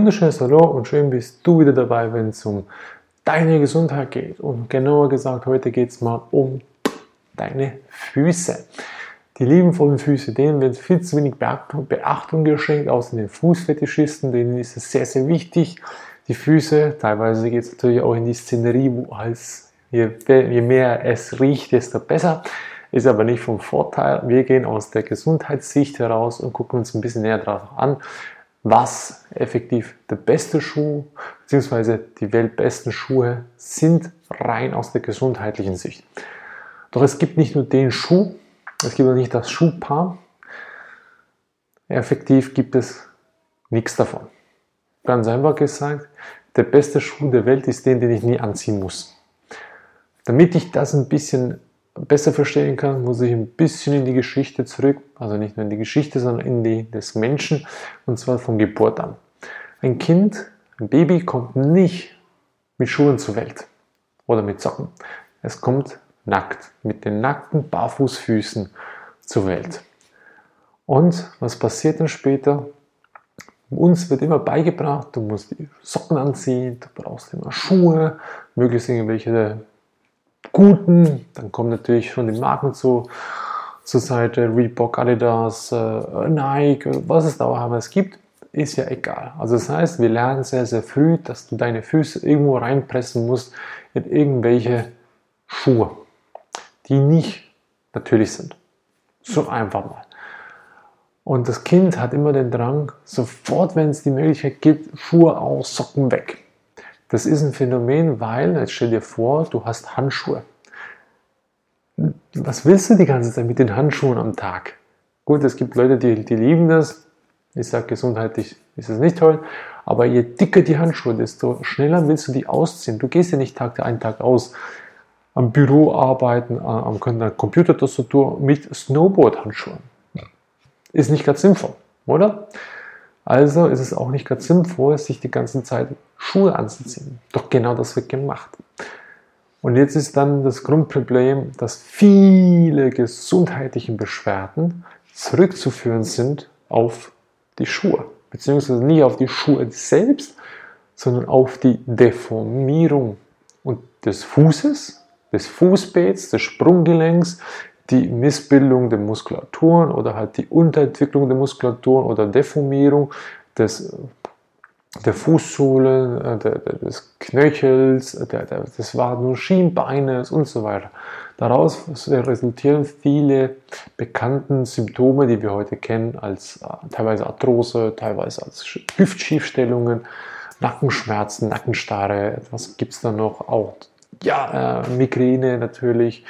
wunderschönes Hallo und schön bist du wieder dabei, wenn es um deine Gesundheit geht. Und genauer gesagt, heute geht es mal um deine Füße. Die liebenvollen Füße, denen wird viel zu wenig Beachtung geschenkt, außer den Fußfetischisten, denen ist es sehr, sehr wichtig. Die Füße, teilweise geht es natürlich auch in die Szenerie, wo als je, je mehr es riecht, desto besser. Ist aber nicht vom Vorteil. Wir gehen aus der Gesundheitssicht heraus und gucken uns ein bisschen näher darauf an, was effektiv der beste Schuh bzw. die weltbesten Schuhe sind, rein aus der gesundheitlichen Sicht. Doch es gibt nicht nur den Schuh, es gibt auch nicht das Schuhpaar. Effektiv gibt es nichts davon. Ganz einfach gesagt, der beste Schuh der Welt ist den, den ich nie anziehen muss. Damit ich das ein bisschen besser verstehen kann, muss ich ein bisschen in die Geschichte zurück, also nicht nur in die Geschichte, sondern in die des Menschen, und zwar von Geburt an. Ein Kind, ein Baby kommt nicht mit Schuhen zur Welt oder mit Socken. Es kommt nackt, mit den nackten Barfußfüßen zur Welt. Und was passiert dann später? Uns wird immer beigebracht, du musst die Socken anziehen, du brauchst immer Schuhe, möglichst irgendwelche guten. Dann kommen natürlich schon die Marken zu, zur Seite, Reebok, Adidas, äh, Nike, was es da auch immer gibt, ist ja egal. Also das heißt, wir lernen sehr, sehr früh, dass du deine Füße irgendwo reinpressen musst in irgendwelche Schuhe, die nicht natürlich sind. So einfach mal. Und das Kind hat immer den Drang, sofort, wenn es die Möglichkeit gibt, Schuhe aus, Socken weg. Das ist ein Phänomen, weil, jetzt stell dir vor, du hast Handschuhe. Was willst du die ganze Zeit mit den Handschuhen am Tag? Gut, es gibt Leute, die, die lieben das. Ich sage, gesundheitlich ist es nicht toll. Aber je dicker die Handschuhe, desto schneller willst du die ausziehen. Du gehst ja nicht Tag ein Tag aus am Büro arbeiten, am Computertastatur mit Snowboard-Handschuhen. Ist nicht ganz sinnvoll, oder? Also ist es auch nicht ganz sinnvoll, sich die ganze Zeit Schuhe anzuziehen. Doch genau das wird gemacht. Und jetzt ist dann das Grundproblem, dass viele gesundheitliche Beschwerden zurückzuführen sind auf die Schuhe. Beziehungsweise nicht auf die Schuhe selbst, sondern auf die Deformierung und des Fußes, des Fußbeets, des Sprunggelenks, die Missbildung der Muskulaturen oder halt die Unterentwicklung der Muskulaturen oder Deformierung des, der Fußsohle, äh, des Knöchels, der, des Waden- und Schienbeines und so weiter. Daraus resultieren viele bekannte Symptome, die wir heute kennen, als äh, teilweise Arthrose, teilweise als Hüftschiefstellungen, Nackenschmerzen, Nackenstarre, was gibt es da noch? Auch ja, äh, Migräne natürlich,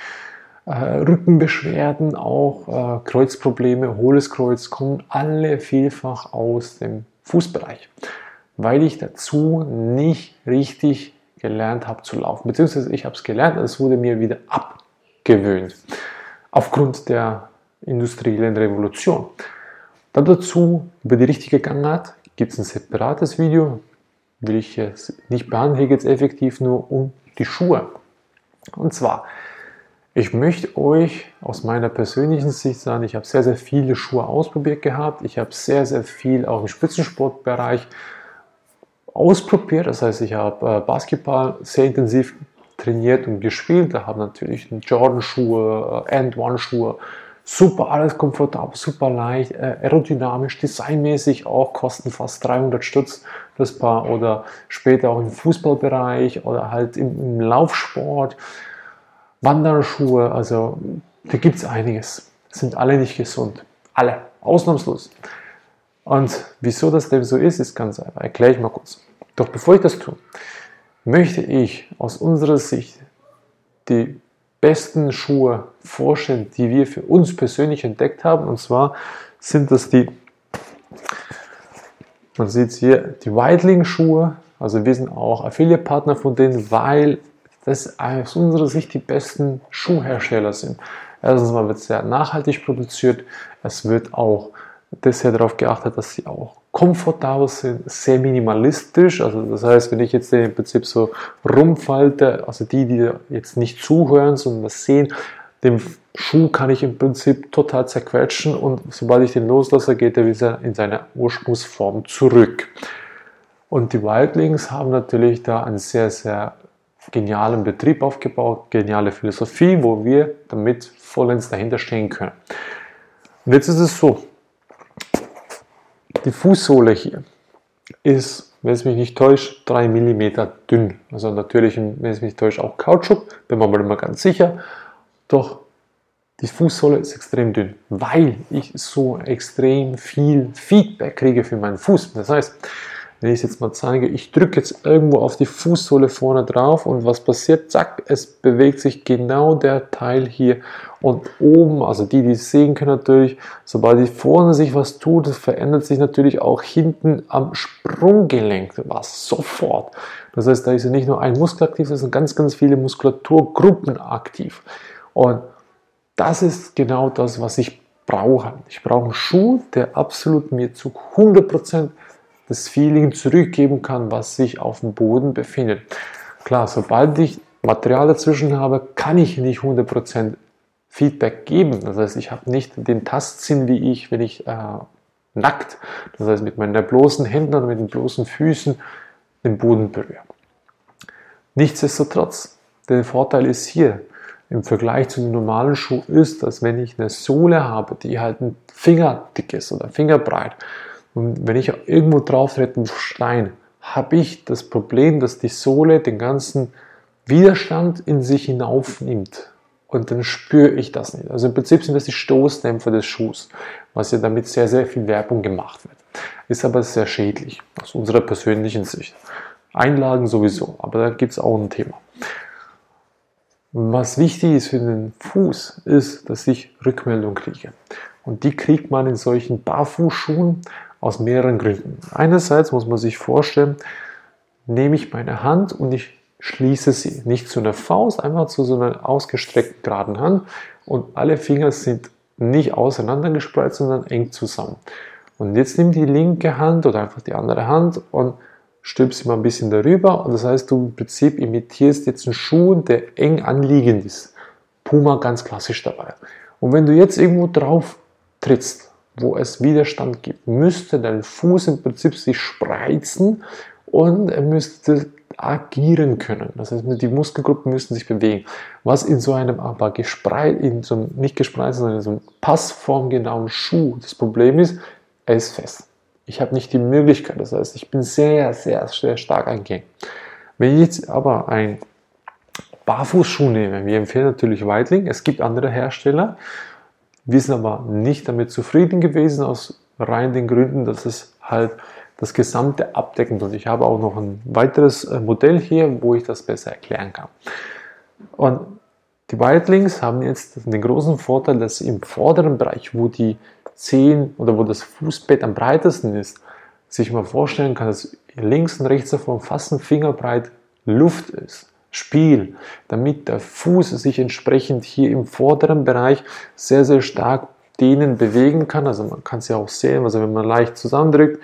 Rückenbeschwerden, auch äh, Kreuzprobleme, hohles Kreuz, kommen alle vielfach aus dem Fußbereich, weil ich dazu nicht richtig gelernt habe zu laufen. Beziehungsweise ich habe es gelernt, es wurde mir wieder abgewöhnt. Aufgrund der industriellen Revolution. Dann dazu über die richtige Gangart gibt es ein separates Video, will ich jetzt nicht behandeln, hier geht es effektiv nur um die Schuhe. Und zwar, ich möchte euch aus meiner persönlichen Sicht sagen, ich habe sehr, sehr viele Schuhe ausprobiert gehabt. Ich habe sehr, sehr viel auch im Spitzensportbereich ausprobiert. Das heißt, ich habe äh, Basketball sehr intensiv trainiert und gespielt. Da habe natürlich Jordan-Schuhe, äh, End-One-Schuhe. Super, alles komfortabel, super leicht, äh, aerodynamisch, designmäßig auch, kosten fast 300 Stutz das Paar oder später auch im Fußballbereich oder halt im, im Laufsport. Wanderschuhe, also da gibt es einiges. Sind alle nicht gesund. Alle, ausnahmslos. Und wieso das denn so ist, ist ganz einfach. Erkläre ich mal kurz. Doch bevor ich das tue, möchte ich aus unserer Sicht die besten Schuhe vorstellen, die wir für uns persönlich entdeckt haben. Und zwar sind das die, man sieht es hier, die Weidling-Schuhe. Also wir sind auch Affiliate-Partner von denen, weil das aus unserer Sicht die besten Schuhhersteller sind. Erstens mal wird sehr nachhaltig produziert, es wird auch sehr darauf geachtet, dass sie auch komfortabel sind, sehr minimalistisch. Also das heißt, wenn ich jetzt den im Prinzip so rumfalte, also die, die jetzt nicht zuhören, sondern das sehen, den Schuh kann ich im Prinzip total zerquetschen und sobald ich den loslasse, geht er wieder in seine Ursprungsform zurück. Und die Wildlings haben natürlich da einen sehr, sehr genialen Betrieb aufgebaut, geniale Philosophie, wo wir damit vollends dahinter stehen können. Und jetzt ist es so, die Fußsohle hier ist, wenn es mich nicht täuscht, 3 mm dünn. Also natürlich, wenn es mich täuscht, auch Kautschuk, bin mir aber immer ganz sicher. Doch die Fußsohle ist extrem dünn, weil ich so extrem viel Feedback kriege für meinen Fuß. Das heißt, wenn ich es jetzt mal zeige, ich drücke jetzt irgendwo auf die Fußsohle vorne drauf und was passiert? Zack, es bewegt sich genau der Teil hier und oben, also die, die es sehen können natürlich, sobald die vorne sich was tut, verändert sich natürlich auch hinten am Sprunggelenk was sofort. Das heißt, da ist ja nicht nur ein Muskel aktiv, es sind ganz, ganz viele Muskulaturgruppen aktiv. Und das ist genau das, was ich brauche. Ich brauche einen Schuh, der absolut mir zu 100% das Feeling zurückgeben kann, was sich auf dem Boden befindet. Klar, sobald ich Material dazwischen habe, kann ich nicht 100% Feedback geben. Das heißt, ich habe nicht den Tastsinn wie ich, wenn ich äh, nackt, das heißt mit meinen bloßen Händen oder mit den bloßen Füßen den Boden berühre. Nichtsdestotrotz, der Vorteil ist hier im Vergleich zu einem normalen Schuh ist, dass wenn ich eine Sohle habe, die halt ein Fingerdick ist oder fingerbreit, und wenn ich irgendwo drauf trete, Stein, habe ich das Problem, dass die Sohle den ganzen Widerstand in sich hinaufnimmt. Und dann spüre ich das nicht. Also im Prinzip sind das die Stoßdämpfer des Schuhs, was ja damit sehr, sehr viel Werbung gemacht wird. Ist aber sehr schädlich aus unserer persönlichen Sicht. Einlagen sowieso, aber da gibt es auch ein Thema. Was wichtig ist für den Fuß, ist, dass ich Rückmeldung kriege. Und die kriegt man in solchen Barfußschuhen aus mehreren Gründen. Einerseits muss man sich vorstellen, nehme ich meine Hand und ich schließe sie nicht zu einer Faust, einfach zu so einer ausgestreckten geraden Hand und alle Finger sind nicht auseinandergespreizt, sondern eng zusammen. Und jetzt nimm die linke Hand oder einfach die andere Hand und stülp sie mal ein bisschen darüber und das heißt, du im Prinzip imitierst jetzt einen Schuh, der eng anliegend ist. Puma ganz klassisch dabei. Und wenn du jetzt irgendwo drauf trittst, wo es Widerstand gibt, müsste dein Fuß im Prinzip sich spreizen und er müsste agieren können. Das heißt, die Muskelgruppen müssen sich bewegen. Was in so einem aber gespreit, in so einem, nicht gespreizten, sondern in so einem passformgenauen Schuh das Problem ist, er ist fest. Ich habe nicht die Möglichkeit, das heißt, ich bin sehr, sehr, sehr stark eingehängt. Wenn ich jetzt aber ein Barfußschuh nehme, wir empfehlen natürlich Weitling, es gibt andere Hersteller, wir sind aber nicht damit zufrieden gewesen, aus rein den Gründen, dass es halt das gesamte abdeckend und ich habe auch noch ein weiteres äh, Modell hier, wo ich das besser erklären kann. Und die Weitlings haben jetzt den großen Vorteil, dass im vorderen Bereich, wo die Zehen oder wo das Fußbett am breitesten ist, sich mal vorstellen kann, dass links und rechts davon fast ein Fingerbreit Luft ist. Spiel, damit der Fuß sich entsprechend hier im vorderen Bereich sehr, sehr stark dehnen, bewegen kann. Also man kann es ja auch sehen, also wenn man leicht zusammendrückt,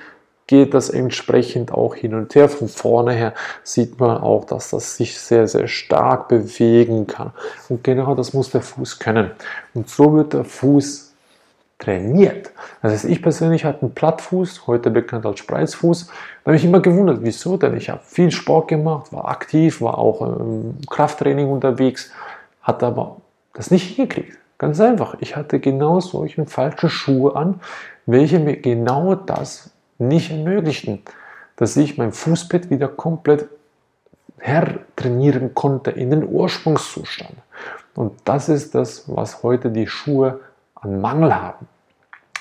geht das entsprechend auch hin und her. Von vorne her sieht man auch, dass das sich sehr, sehr stark bewegen kann. Und genau das muss der Fuß können. Und so wird der Fuß trainiert. Das heißt, ich persönlich hatte einen Plattfuß, heute bekannt als Spreizfuß. Da habe ich immer gewundert, wieso denn? Ich habe viel Sport gemacht, war aktiv, war auch im Krafttraining unterwegs, hatte aber das nicht hingekriegt. Ganz einfach. Ich hatte genau solche falschen Schuhe an, welche mir genau das nicht ermöglichten, dass ich mein Fußbett wieder komplett hertrainieren konnte in den Ursprungszustand. Und das ist das, was heute die Schuhe an Mangel haben.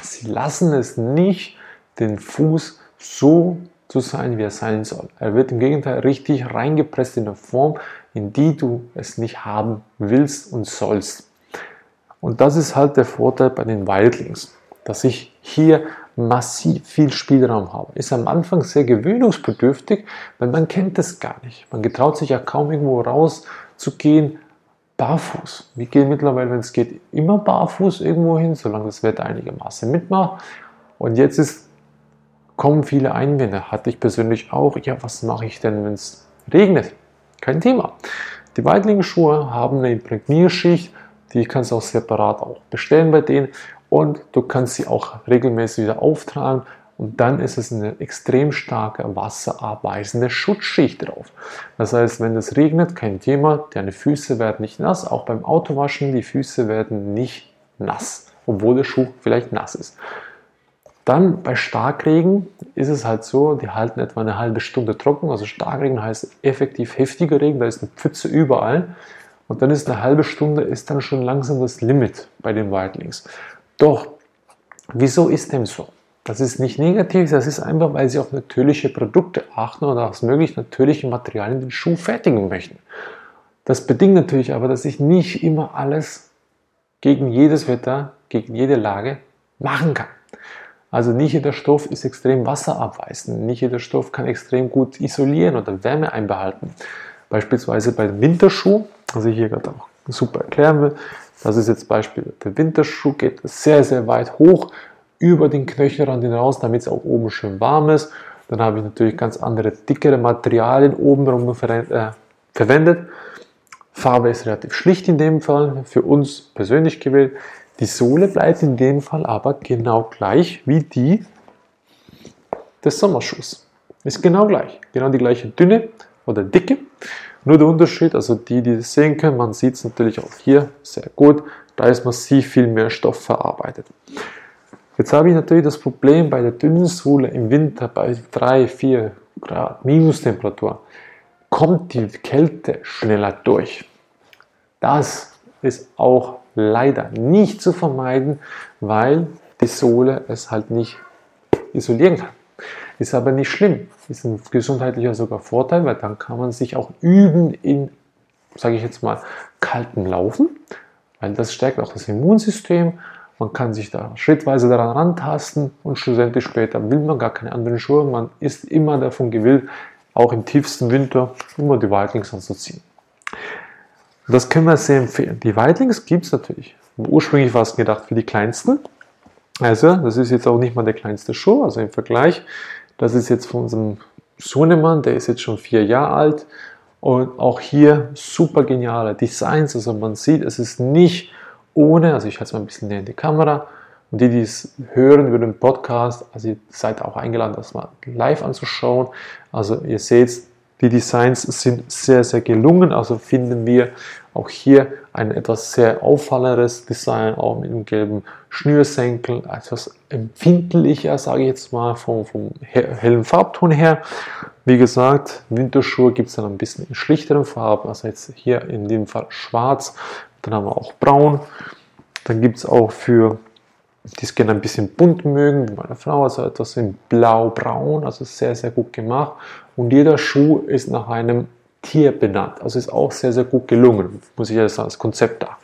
Sie lassen es nicht, den Fuß so zu sein, wie er sein soll. Er wird im Gegenteil richtig reingepresst in eine Form, in die du es nicht haben willst und sollst. Und das ist halt der Vorteil bei den Wildlings, dass ich hier massiv viel Spielraum habe. Ist am Anfang sehr gewöhnungsbedürftig, weil man kennt es gar nicht. Man getraut sich ja kaum irgendwo raus zu gehen, barfuß. Wir gehen mittlerweile, wenn es geht, immer barfuß irgendwo hin, solange das Wetter einigermaßen mitmacht. Und jetzt ist, kommen viele Einwände. Hatte ich persönlich auch. Ja, was mache ich denn, wenn es regnet? Kein Thema. Die Weidlingsschuhe haben eine Imprägnierschicht, die kannst du auch separat auch bestellen bei denen und du kannst sie auch regelmäßig wieder auftragen und dann ist es eine extrem starke wasserabweisende Schutzschicht drauf. Das heißt, wenn es regnet, kein Thema, deine Füße werden nicht nass. Auch beim Autowaschen, die Füße werden nicht nass, obwohl der Schuh vielleicht nass ist. Dann bei Starkregen ist es halt so, die halten etwa eine halbe Stunde trocken. Also Starkregen heißt effektiv heftiger Regen, da ist eine Pfütze überall. Und dann ist eine halbe Stunde ist dann schon langsam das Limit bei den Whitelings. Doch, wieso ist dem so? Das ist nicht negativ, das ist einfach, weil sie auf natürliche Produkte achten und aus möglich natürlichen Materialien den Schuh fertigen möchten. Das bedingt natürlich aber, dass ich nicht immer alles gegen jedes Wetter, gegen jede Lage machen kann. Also nicht jeder Stoff ist extrem wasserabweisend, nicht jeder Stoff kann extrem gut isolieren oder Wärme einbehalten. Beispielsweise bei dem Winterschuh, was ich hier gerade auch super erklären will, das ist jetzt Beispiel, der Winterschuh geht sehr, sehr weit hoch über den Knöchelrand hinaus, damit es auch oben schön warm ist. Dann habe ich natürlich ganz andere, dickere Materialien oben rum äh, verwendet. Farbe ist relativ schlicht in dem Fall, für uns persönlich gewählt. Die Sohle bleibt in dem Fall aber genau gleich wie die des Sommerschuhs. Ist genau gleich, genau die gleiche Dünne oder Dicke. Nur der Unterschied, also die, die das sehen können, man sieht es natürlich auch hier sehr gut, da ist massiv viel mehr Stoff verarbeitet. Jetzt habe ich natürlich das Problem bei der dünnen Sohle im Winter bei 3, 4 Grad Minustemperatur kommt die Kälte schneller durch. Das ist auch leider nicht zu vermeiden, weil die Sohle es halt nicht isolieren kann. Ist aber nicht schlimm. Ist ein gesundheitlicher sogar Vorteil, weil dann kann man sich auch üben in, sage ich jetzt mal, kaltem Laufen, weil das stärkt auch das Immunsystem man kann sich da schrittweise daran rantasten und schlussendlich später will man gar keine anderen Schuhe. Man ist immer davon gewillt, auch im tiefsten Winter immer die Weitlings anzuziehen. Das können wir sehr empfehlen. Die Weitlings gibt es natürlich. Ursprünglich war es gedacht für die Kleinsten. Also, das ist jetzt auch nicht mal der kleinste Schuh, also im Vergleich. Das ist jetzt von unserem Sohnemann, der ist jetzt schon vier Jahre alt. Und auch hier super geniale Designs. Also man sieht, es ist nicht ohne, also ich halte es mal ein bisschen näher in die Kamera, und die, die es hören über den Podcast, also ihr seid auch eingeladen, das mal live anzuschauen. Also ihr seht, die Designs sind sehr, sehr gelungen. Also finden wir auch hier ein etwas sehr auffallendes Design, auch mit einem gelben Schnürsenkel, etwas empfindlicher, sage ich jetzt mal, vom, vom hellen Farbton her. Wie gesagt, Winterschuhe gibt es dann ein bisschen in schlichteren Farben, also jetzt hier in dem Fall schwarz dann haben wir auch braun. Dann gibt es auch für die es gerne ein bisschen bunt mögen, wie meine Frau, also etwas in blau-braun, also sehr, sehr gut gemacht. Und jeder Schuh ist nach einem Tier benannt, also ist auch sehr, sehr gut gelungen, muss ich ja sagen, das Konzept da.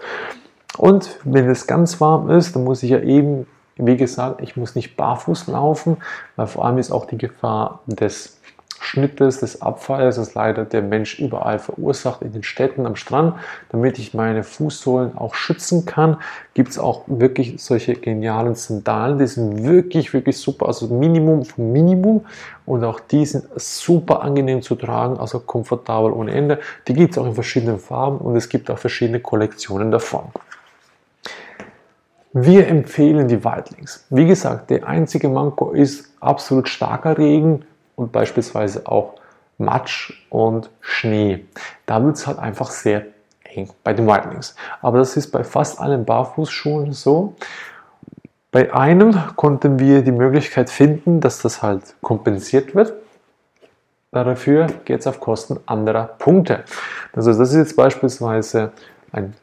Und wenn es ganz warm ist, dann muss ich ja eben, wie gesagt, ich muss nicht barfuß laufen, weil vor allem ist auch die Gefahr des Schnittes, des Abfalls, das leider der Mensch überall verursacht, in den Städten, am Strand, damit ich meine Fußsohlen auch schützen kann, gibt es auch wirklich solche genialen Sandalen, die sind wirklich, wirklich super, also Minimum vom Minimum und auch die sind super angenehm zu tragen, also komfortabel ohne Ende. Die gibt es auch in verschiedenen Farben und es gibt auch verschiedene Kollektionen davon. Wir empfehlen die Wildlings. Wie gesagt, der einzige Manko ist absolut starker Regen, und beispielsweise auch Matsch und Schnee. Da wird es halt einfach sehr eng bei den Whitelings. Aber das ist bei fast allen Barfußschuhen so. Bei einem konnten wir die Möglichkeit finden, dass das halt kompensiert wird. Dafür geht es auf Kosten anderer Punkte. Also das ist jetzt beispielsweise ein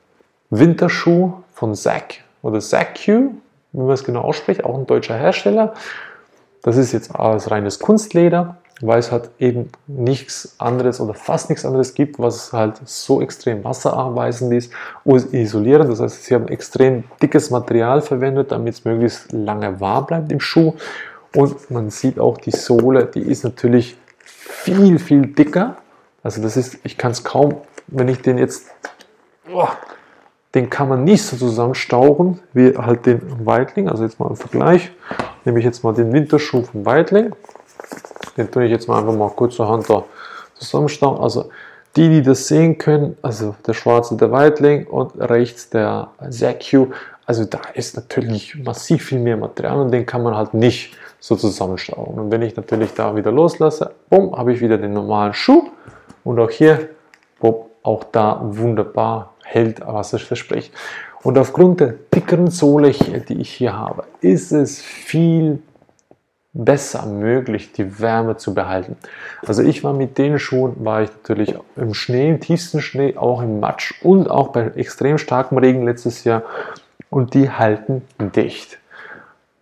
Winterschuh von Zack oder Zack-Q, wie man es genau ausspricht, auch ein deutscher Hersteller. Das ist jetzt aus reines Kunstleder, weil es halt eben nichts anderes oder fast nichts anderes gibt, was halt so extrem wasserabweisend ist und isolierend. Das heißt, sie haben extrem dickes Material verwendet, damit es möglichst lange warm bleibt im Schuh. Und man sieht auch die Sohle, die ist natürlich viel, viel dicker. Also das ist, ich kann es kaum, wenn ich den jetzt, oh, den kann man nicht so zusammenstauchen wie halt den Weitling. Also jetzt mal im Vergleich nehme ich jetzt mal den Winterschuh vom Weitling. Den tue ich jetzt mal einfach mal kurzerhand da zusammenstauen. Also die, die das sehen können, also der schwarze der Weitling und rechts der ZQ, also da ist natürlich massiv viel mehr Material und den kann man halt nicht so zusammenschrauben. Und wenn ich natürlich da wieder loslasse, bumm, habe ich wieder den normalen Schuh und auch hier, bumm, auch da wunderbar hält, was es verspricht. Und aufgrund der dickeren Sohle, die ich hier habe, ist es viel besser möglich, die Wärme zu behalten. Also ich war mit den Schuhen, war ich natürlich im Schnee, im tiefsten Schnee, auch im Matsch und auch bei extrem starkem Regen letztes Jahr und die halten dicht.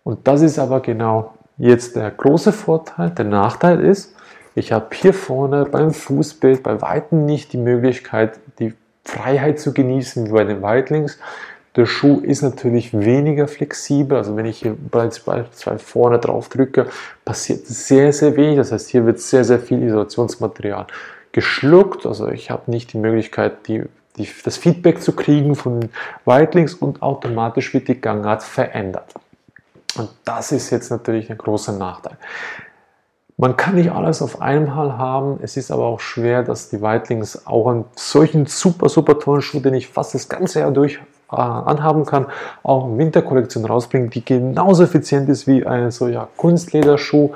Und das ist aber genau jetzt der große Vorteil. Der Nachteil ist, ich habe hier vorne beim Fußbild bei Weitem nicht die Möglichkeit, die Freiheit zu genießen wie bei den Weitlings. Der Schuh ist natürlich weniger flexibel, also wenn ich hier beispielsweise vorne drauf drücke, passiert sehr, sehr wenig. Das heißt, hier wird sehr, sehr viel Isolationsmaterial geschluckt. Also ich habe nicht die Möglichkeit, die, die, das Feedback zu kriegen von Weitlings und automatisch wird die Gangart verändert. Und das ist jetzt natürlich ein großer Nachteil. Man kann nicht alles auf einmal haben. Es ist aber auch schwer, dass die Weitlings auch einen solchen super, super tollen Schuh, den ich fast das ganze Jahr durch äh, anhaben kann, auch eine Winterkollektion rausbringen, die genauso effizient ist wie ein solcher Kunstlederschuh,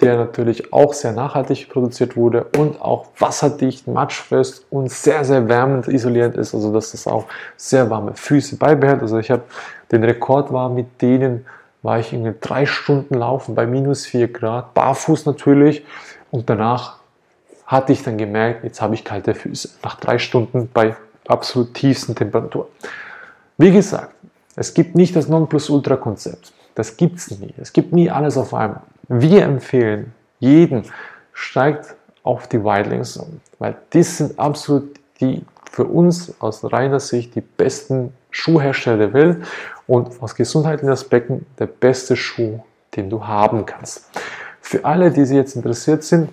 der natürlich auch sehr nachhaltig produziert wurde und auch wasserdicht, matschfest und sehr, sehr wärmend isoliert ist, also dass das auch sehr warme Füße beibehält. Also ich habe den Rekord war mit denen war ich in drei Stunden laufen bei minus 4 Grad, barfuß natürlich. Und danach hatte ich dann gemerkt, jetzt habe ich kalte Füße. Nach drei Stunden bei absolut tiefsten Temperaturen. Wie gesagt, es gibt nicht das Nonplusultra-Konzept. Das gibt es nie. Es gibt nie alles auf einmal. Wir empfehlen jeden, steigt auf die Wildlings um, weil das sind absolut die für uns aus reiner Sicht die besten Schuhhersteller der Welt und aus gesundheitlichen Aspekten der beste Schuh, den du haben kannst. Für alle, die sich jetzt interessiert sind,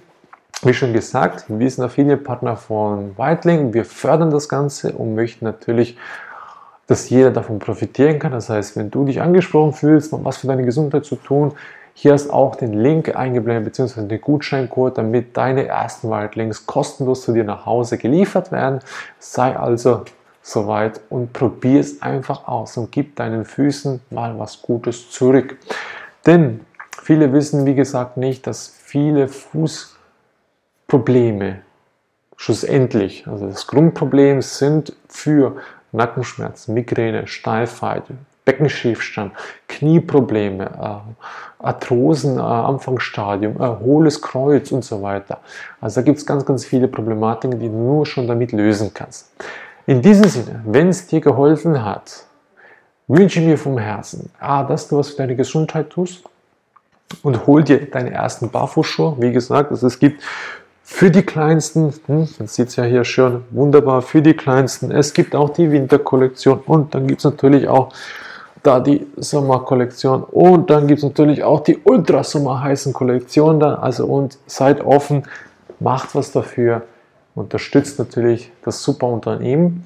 wie schon gesagt, wir sind Affiliate-Partner von Whiteling. Wir fördern das Ganze und möchten natürlich, dass jeder davon profitieren kann. Das heißt, wenn du dich angesprochen fühlst, was für deine Gesundheit zu tun, hier hast auch den Link eingeblendet, beziehungsweise den Gutscheincode, damit deine ersten Whitelinks kostenlos zu dir nach Hause geliefert werden. Sei also soweit und probier es einfach aus und gib deinen Füßen mal was Gutes zurück. Denn viele wissen, wie gesagt, nicht, dass viele Fußprobleme schlussendlich, also das Grundproblem sind für Nackenschmerzen, Migräne, Steifheit, Beckenschiefstand, Knieprobleme, äh, Arthrosen äh, Anfangsstadium, äh, hohles Kreuz und so weiter. Also da gibt es ganz, ganz viele Problematiken, die du nur schon damit lösen kannst. In diesem Sinne, wenn es dir geholfen hat, wünsche mir vom Herzen, A, dass du was für deine Gesundheit tust und hol dir deine ersten Barfußschuhe. Wie gesagt, also es gibt für die Kleinsten, hm, man sieht es ja hier schön, wunderbar für die Kleinsten. Es gibt auch die Winterkollektion und dann gibt es natürlich auch da die Sommerkollektion und dann gibt es natürlich auch die Ultra Sommer heißen Kollektion da. Also und seid offen, macht was dafür unterstützt natürlich das super Unternehmen.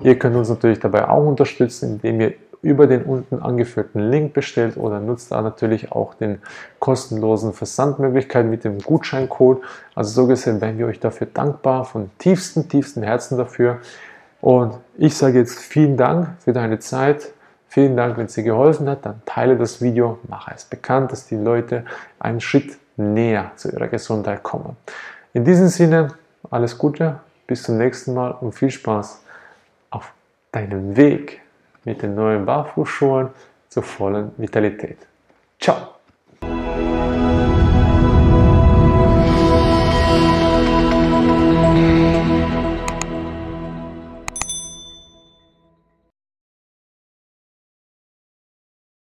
Ihr könnt uns natürlich dabei auch unterstützen, indem ihr über den unten angeführten Link bestellt oder nutzt da natürlich auch den kostenlosen Versandmöglichkeit mit dem Gutscheincode. Also so gesehen wären wir euch dafür dankbar, von tiefstem, tiefstem Herzen dafür. Und ich sage jetzt vielen Dank für deine Zeit. Vielen Dank, wenn es dir geholfen hat. Dann teile das Video, mache es bekannt, dass die Leute einen Schritt näher zu ihrer Gesundheit kommen. In diesem Sinne, alles Gute, bis zum nächsten Mal und viel Spaß auf deinem Weg mit den neuen Barfußschuhen zur vollen Vitalität. Ciao!